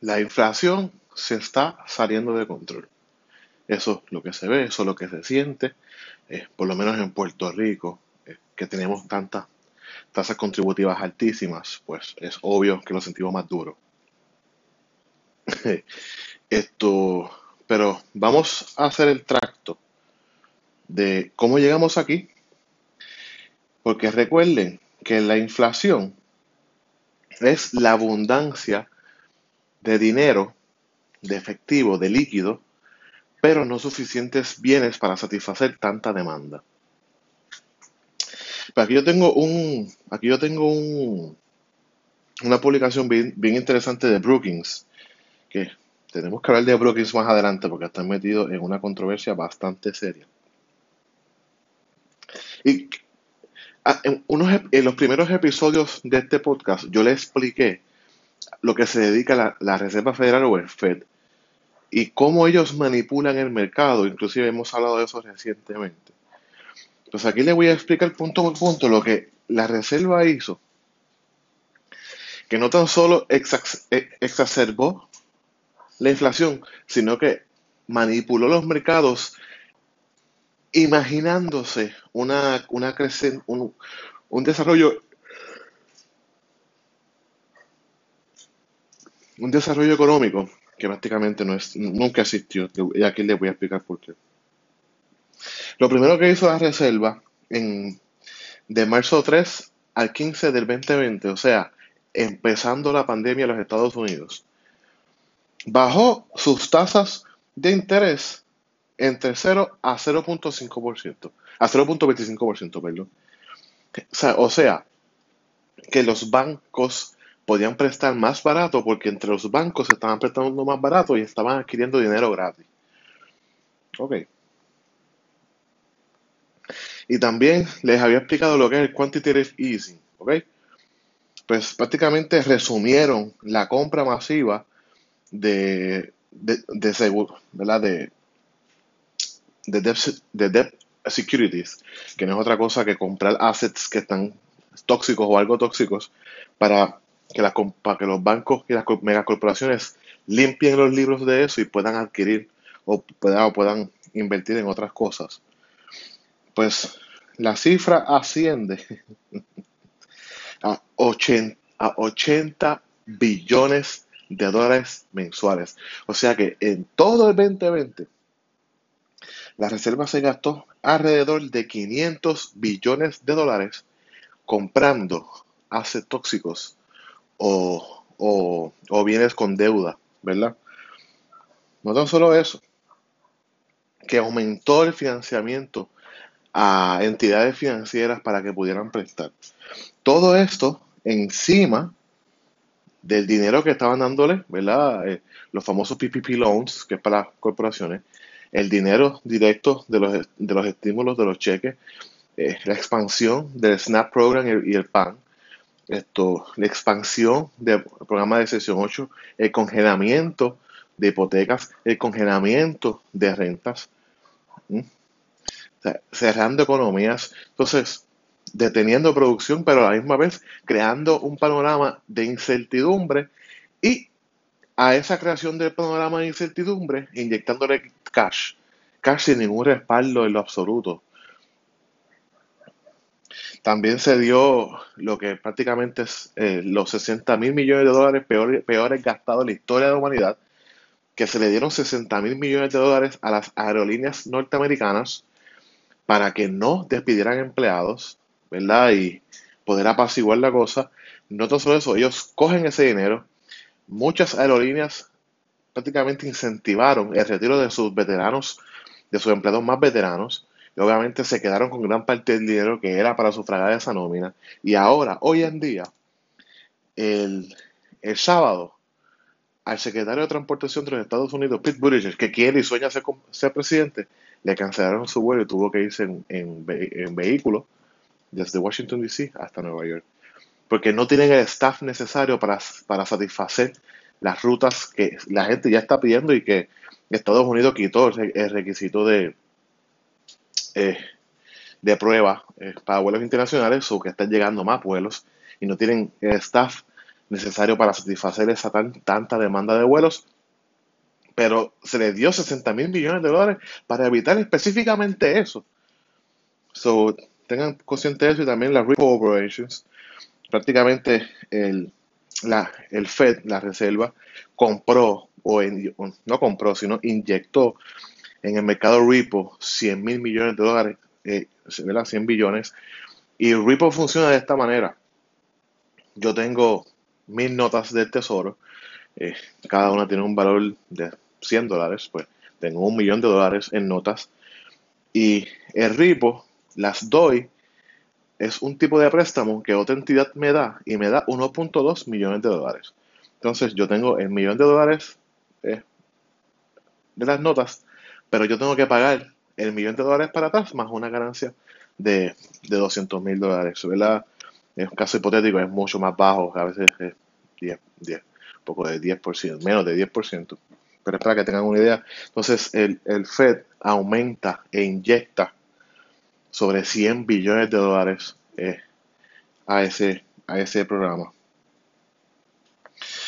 la inflación se está saliendo de control. Eso es lo que se ve, eso es lo que se siente, eh, por lo menos en Puerto Rico, eh, que tenemos tantas tasas contributivas altísimas, pues es obvio que lo sentimos más duro. Esto, pero vamos a hacer el tracto de cómo llegamos aquí, porque recuerden que la inflación es la abundancia de dinero, de efectivo, de líquido, pero no suficientes bienes para satisfacer tanta demanda. aquí yo tengo un, aquí yo tengo un, una publicación bien, bien interesante de Brookings, que tenemos que hablar de Brookings más adelante porque están metidos en una controversia bastante seria. Y ah, en, los primeros episodios de este podcast yo le expliqué lo que se dedica la, la Reserva Federal o el Fed y cómo ellos manipulan el mercado. Inclusive hemos hablado de eso recientemente. Pues aquí le voy a explicar punto por punto lo que la Reserva hizo, que no tan solo e, exacerbó la inflación, sino que manipuló los mercados imaginándose una, una un, un desarrollo un desarrollo económico que prácticamente no es, nunca existió. Y aquí les voy a explicar por qué. Lo primero que hizo la Reserva en, de marzo 3 al 15 del 2020, o sea, empezando la pandemia en los Estados Unidos, bajó sus tasas de interés entre 0 a 0.5%, a 0.25%, perdón. O sea, o sea, que los bancos podían prestar más barato porque entre los bancos estaban prestando más barato y estaban adquiriendo dinero gratis. Ok. Y también les había explicado lo que es el quantitative easing. Ok. Pues prácticamente resumieron la compra masiva de, de, seguro, ¿verdad? De, de debt, de debt securities, que no es otra cosa que comprar assets que están tóxicos o algo tóxicos para que, para que los bancos y las megacorporaciones limpien los libros de eso y puedan adquirir o puedan, puedan invertir en otras cosas. Pues la cifra asciende a 80, a 80 billones de dólares mensuales. O sea que en todo el 2020, la reserva se gastó alrededor de 500 billones de dólares comprando hace tóxicos o, o, bienes con deuda, ¿verdad? No tan solo eso, que aumentó el financiamiento a entidades financieras para que pudieran prestar. Todo esto encima del dinero que estaban dándole, ¿verdad? Eh, los famosos PPP loans, que es para las corporaciones, el dinero directo de los, de los estímulos de los cheques, eh, la expansión del SNAP Program y el PAN, esto, la expansión del programa de sesión 8, el congelamiento de hipotecas, el congelamiento de rentas, cerrando economías, entonces deteniendo producción, pero a la misma vez creando un panorama de incertidumbre y a esa creación del panorama de incertidumbre inyectándole cash, cash sin ningún respaldo en lo absoluto. También se dio lo que prácticamente es eh, los 60 mil millones de dólares peores, gastados en la historia de la humanidad, que se le dieron 60 mil millones de dólares a las aerolíneas norteamericanas para que no despidieran empleados, ¿verdad? Y poder apaciguar la cosa. No solo eso, ellos cogen ese dinero. Muchas aerolíneas prácticamente incentivaron el retiro de sus veteranos, de sus empleados más veteranos, obviamente se quedaron con gran parte del dinero que era para sufragar esa nómina. Y ahora, hoy en día, el, sábado, al secretario de Transportación de los Estados Unidos, Pete Buttigieg, que quiere y sueña ser, ser presidente, le cancelaron su vuelo y tuvo que irse en, en, vehículo desde Washington, D.C. hasta Nueva York. Porque no tienen el staff necesario para, para satisfacer las rutas que la gente ya está pidiendo y que Estados Unidos quitó el requisito de, eh, de prueba eh, para vuelos internacionales o que están llegando más vuelos y no tienen staff necesario para satisfacer esa tanta demanda de vuelos, pero se le dio 60 mil millones de dólares para evitar específicamente eso. So, tengan consciente eso y también las repo operations. Prácticamente el, la, el Fed, la reserva, compró, o, no compró, sino inyectó en el mercado repo 100 mil millones de dólares, eh, 100 billones. Y repo funciona de esta manera. Yo tengo mil notas del tesoro, eh, cada una tiene un valor de 100 dólares, pues tengo un millón de dólares en notas. Y el repo las doy es un tipo de préstamo que otra entidad me da y me da 1.2 millones de dólares. Entonces yo tengo el millón de dólares eh, de las notas, pero yo tengo que pagar el millón de dólares para atrás más una ganancia de, de 200 mil dólares. ¿verdad? En un caso hipotético es mucho más bajo, a veces es 10, 10, un poco de 10%, menos de 10%. Pero es para que tengan una idea. Entonces el, el Fed aumenta e inyecta sobre 100 billones de dólares eh, a, ese, a ese programa.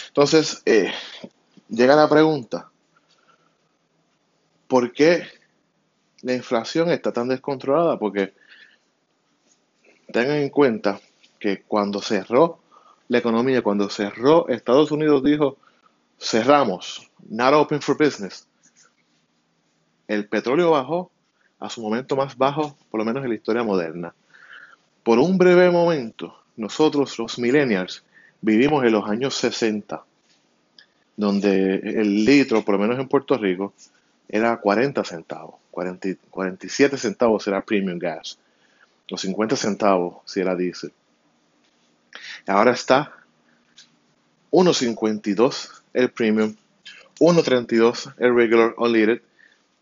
Entonces, eh, llega la pregunta, ¿por qué la inflación está tan descontrolada? Porque tengan en cuenta que cuando cerró la economía, cuando cerró Estados Unidos dijo, cerramos, not open for business. El petróleo bajó a su momento más bajo, por lo menos en la historia moderna. Por un breve momento, nosotros los millennials vivimos en los años 60, donde el litro, por lo menos en Puerto Rico, era 40 centavos, 47 centavos era premium gas, los 50 centavos si era diésel. Ahora está 1.52 el premium, 1.32 el regular unleaded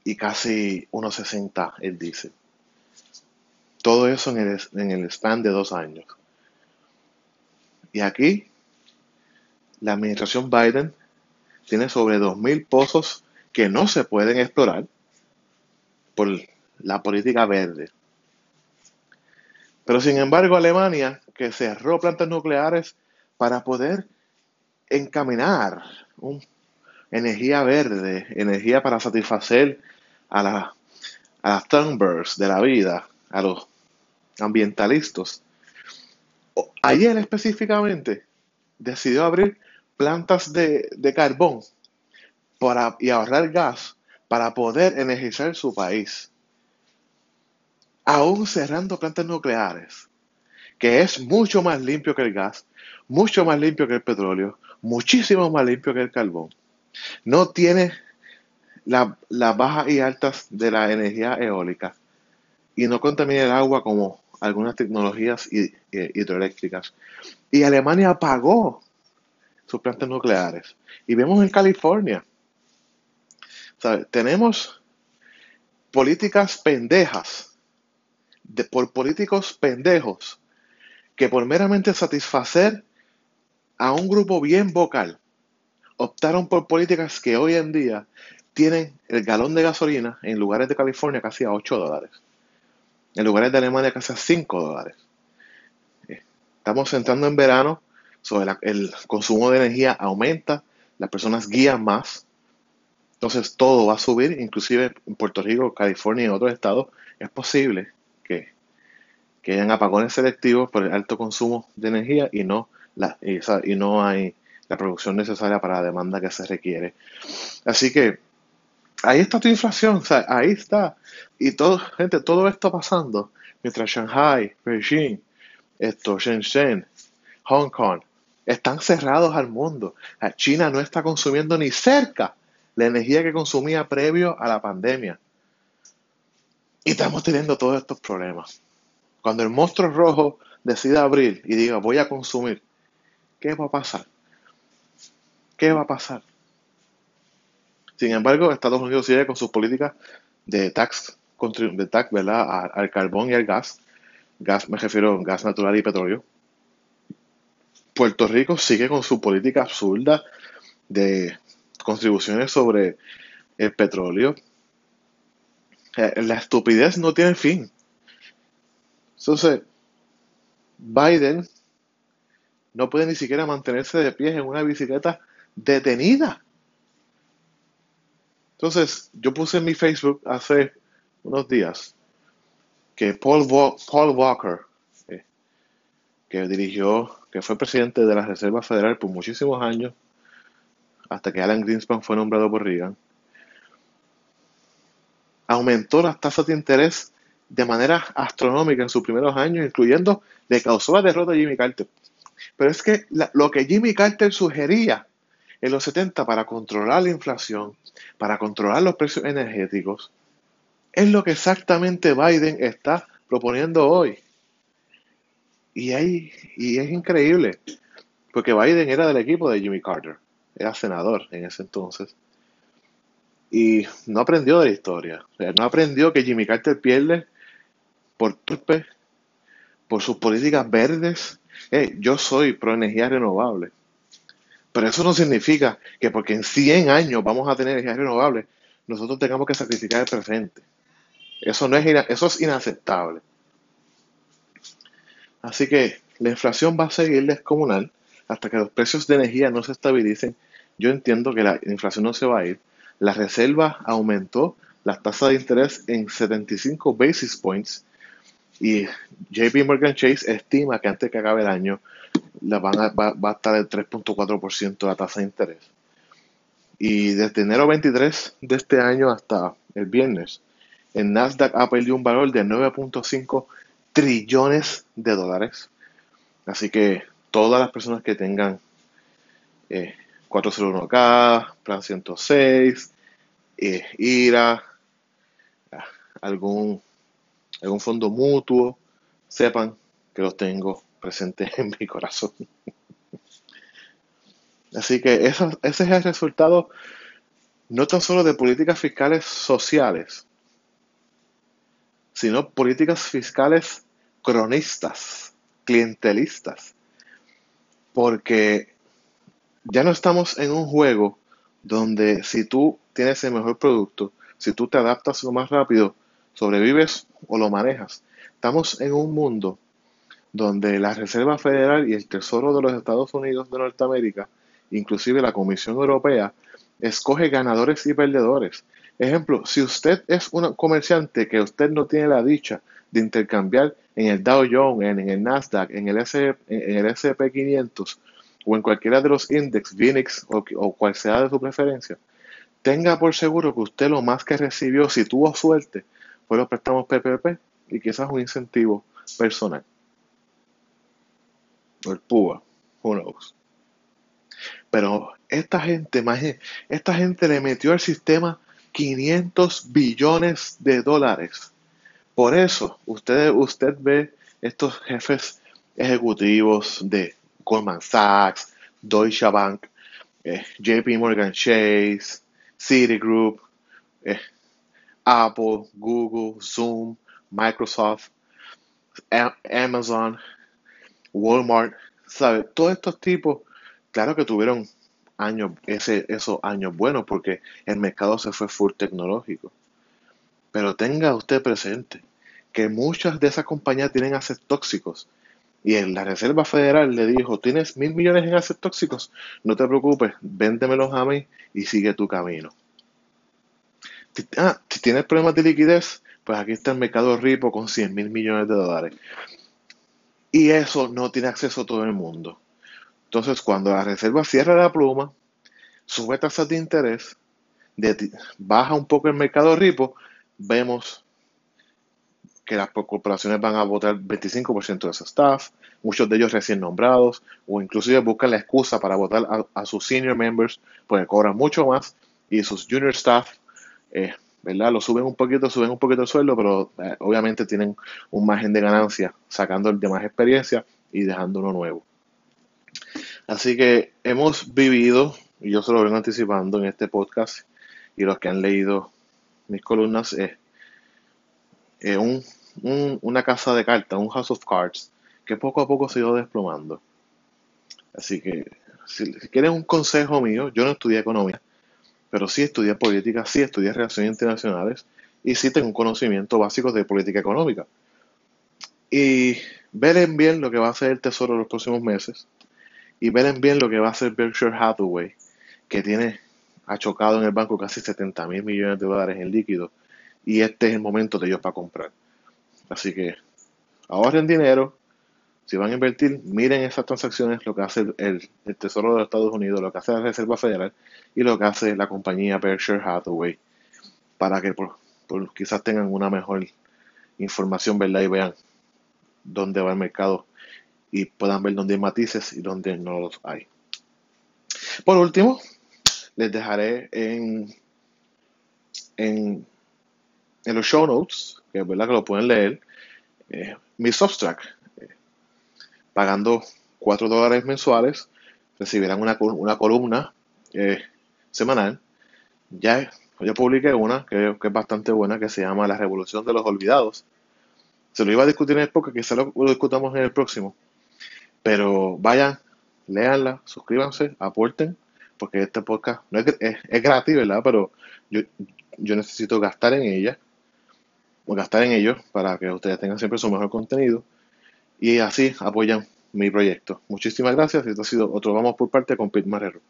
y casi 1.60 el diésel. Todo eso en el, en el span de dos años. Y aquí, la administración Biden tiene sobre 2.000 pozos que no se pueden explorar por la política verde. Pero sin embargo, Alemania, que cerró plantas nucleares para poder encaminar energía verde, energía para satisfacer a, la, a las Thunbergs de la vida, a los ambientalistas. Ayer específicamente decidió abrir plantas de, carbón y ahorrar gas para poder energizar su país. Aún cerrando plantas nucleares, que es mucho más limpio que el gas, mucho más limpio que el petróleo, muchísimo más limpio que el carbón. No tiene las bajas y altas de la energía eólica y no contamina el agua como algunas tecnologías hidroeléctricas. Y Alemania apagó sus plantas nucleares. Y vemos en California, tenemos políticas pendejas, de, por políticos pendejos, que por meramente satisfacer a un grupo bien vocal, optaron por políticas que hoy en día tienen el galón de gasolina en lugares de California casi a 8 dólares. En lugares de Alemania casi a 5 dólares. Eh, estamos entrando en verano, sobre el consumo de energía aumenta, las personas guían más, entonces todo va a subir, inclusive en Puerto Rico, California y otros estados, es posible que, que hayan apagones selectivos por el alto consumo de energía y no, la, y no hay la producción necesaria para la demanda que se requiere. Así que ahí está tu inflación, o sea, ahí está. Y todo, gente, todo esto pasando mientras Shanghai, Beijing, esto, Shenzhen, Hong Kong están cerrados al mundo. China no está consumiendo ni cerca la energía que consumía previo a la pandemia. Y estamos teniendo todos estos problemas. Cuando el monstruo rojo decida abrir y diga voy a consumir, ¿qué va a pasar? ¿Qué va a pasar? Sin embargo, Estados Unidos sigue con sus políticas de tax, de tax ¿verdad? al carbón y al gas. Gas, me refiero a gas natural y petróleo. Puerto Rico sigue con su política absurda de contribuciones sobre el petróleo. Eh, la estupidez no tiene fin. Entonces, Biden no puede ni siquiera mantenerse de pie en una bicicleta detenida. Entonces, yo puse en mi Facebook hace unos días que Paul, Walker, eh, que dirigió, que fue presidente de la Reserva Federal por muchísimos años, hasta que Alan Greenspan fue nombrado por Reagan, aumentó las tasas de interés de manera astronómica en sus primeros años, incluyendo, le causó la derrota a Jimmy Carter. Pero es que lo que Jimmy Carter sugería en los 70 para controlar la inflación, para controlar los precios energéticos, es lo que exactamente Biden está proponiendo hoy. Y, y es increíble, porque Biden era del equipo de Jimmy Carter, era senador en ese entonces, y no aprendió de la historia. no aprendió que Jimmy Carter pierde por turpe, por sus políticas verdes. yo soy pro energía renovable. Pero eso no significa que porque en 100 años vamos a tener energía renovable, nosotros tengamos que sacrificar el presente. Eso, no es, eso es inaceptable. Así que la inflación va a seguir descomunal hasta que los precios de energía no se estabilicen. Yo entiendo que la inflación no se va a ir. La reserva aumentó las tasas de interés en 75 basis points y JP Morgan Chase estima que antes que acabe el año la van a, va, a estar el 3.4% la tasa de interés. Y desde enero 23 de este año hasta el viernes, el Nasdaq ha perdido un valor de 9.5 trillones de dólares. Así que todas las personas que tengan 401k, eh, Plan 106, eh, IRA, algún, algún fondo mutuo, sepan que los tengo presentes en mi corazón. Así que eso, ese es el resultado no tan solo de políticas fiscales sociales, sino políticas fiscales cronistas, clientelistas. Porque ya no estamos en un juego donde si tú tienes el mejor producto, si tú te adaptas lo más rápido, sobrevives o lo manejas. Estamos en un mundo donde la Reserva Federal y el Tesoro de los Estados Unidos de Norteamérica, inclusive la Comisión Europea, escoge ganadores y perdedores. Ejemplo, si usted es un comerciante que usted no tiene la dicha de intercambiar en el Dow Jones, en, el Nasdaq, en el, S, en el SP 500 o en cualquiera de los índices, VINIX o, cual sea de su preferencia, tenga por seguro que usted lo más que recibió, si tuvo suerte, fue los préstamos PPP y quizás un incentivo personal. O el PUA, who. Pero esta gente, esta gente le metió al sistema 500 billones de dólares. Por eso, usted, usted ve estos jefes ejecutivos de Goldman Sachs, Deutsche Bank, eh, JP Morgan Chase, Citigroup, eh, Apple, Google, Zoom, Microsoft, Amazon, Walmart, ¿sabe? Todos estos tipos, claro que tuvieron años, ese, esos años buenos porque el mercado se fue full tecnológico. Pero tenga usted presente que muchas de esas compañías tienen assets tóxicos. Y en la Reserva Federal le dijo, tienes mil millones en assets tóxicos, no te preocupes, véndemelos a mí y sigue tu camino. Ah, si tienes problemas de liquidez, pues aquí está el mercado ripo con 100 mil millones de dólares. Y eso no tiene acceso a todo el mundo. Entonces, cuando la reserva cierra la pluma, sube tasas de interés, baja un poco el mercado ripo, vemos que las corporaciones van a votar 25% de su staff, muchos de ellos recién nombrados, o inclusive buscan la excusa para votar a, sus senior members, porque cobran mucho más, y sus junior staff, eh, ¿verdad? Lo suben un poquito, suben un poquito el sueldo, pero eh, obviamente tienen un margen de ganancia, sacando el de más experiencia y dejando uno nuevo. Así que hemos vivido, y yo se lo vengo anticipando en este podcast, y los que han leído mis columnas, es una casa de cartas, un house of cards, que poco a poco se ha ido desplomando. Así que, si, quieren un consejo mío, yo no estudié economía, pero sí estudié política, sí estudié relaciones internacionales y sí tengo un conocimiento básico de política económica. Y ver bien lo que va a hacer el Tesoro en los próximos meses y ven bien lo que va a hacer Berkshire Hathaway, que tiene ha chocado en el banco casi 70 mil millones de dólares en líquido y este es el momento de ellos para comprar. Así que ahorren dinero, si van a invertir, miren esas transacciones, lo que hace el, Tesoro de los Estados Unidos, lo que hace la Reserva Federal y lo que hace la compañía Berkshire Hathaway, para que quizás tengan una mejor información, ¿verdad? Y vean dónde va el mercado y puedan ver dónde hay matices y dónde no los hay. Por último, les dejaré en, en, los show notes, que es verdad que lo pueden leer, eh, mi Substack pagando 4 dólares mensuales, recibirán una, columna eh, semanal. Ya yo publiqué una que, es bastante buena, que se llama La Revolución de los Olvidados. Se lo iba a discutir en el podcast, quizá lo, discutamos en el próximo. Pero vayan, léanla, suscríbanse, aporten, porque este podcast no es, es, gratis, ¿verdad? Pero yo, yo necesito gastar en ella, gastar en ello, para que ustedes tengan siempre su mejor contenido y así apoyan mi proyecto. Muchísimas gracias. Esto ha sido otro Vamos por parte con Pete Marrero.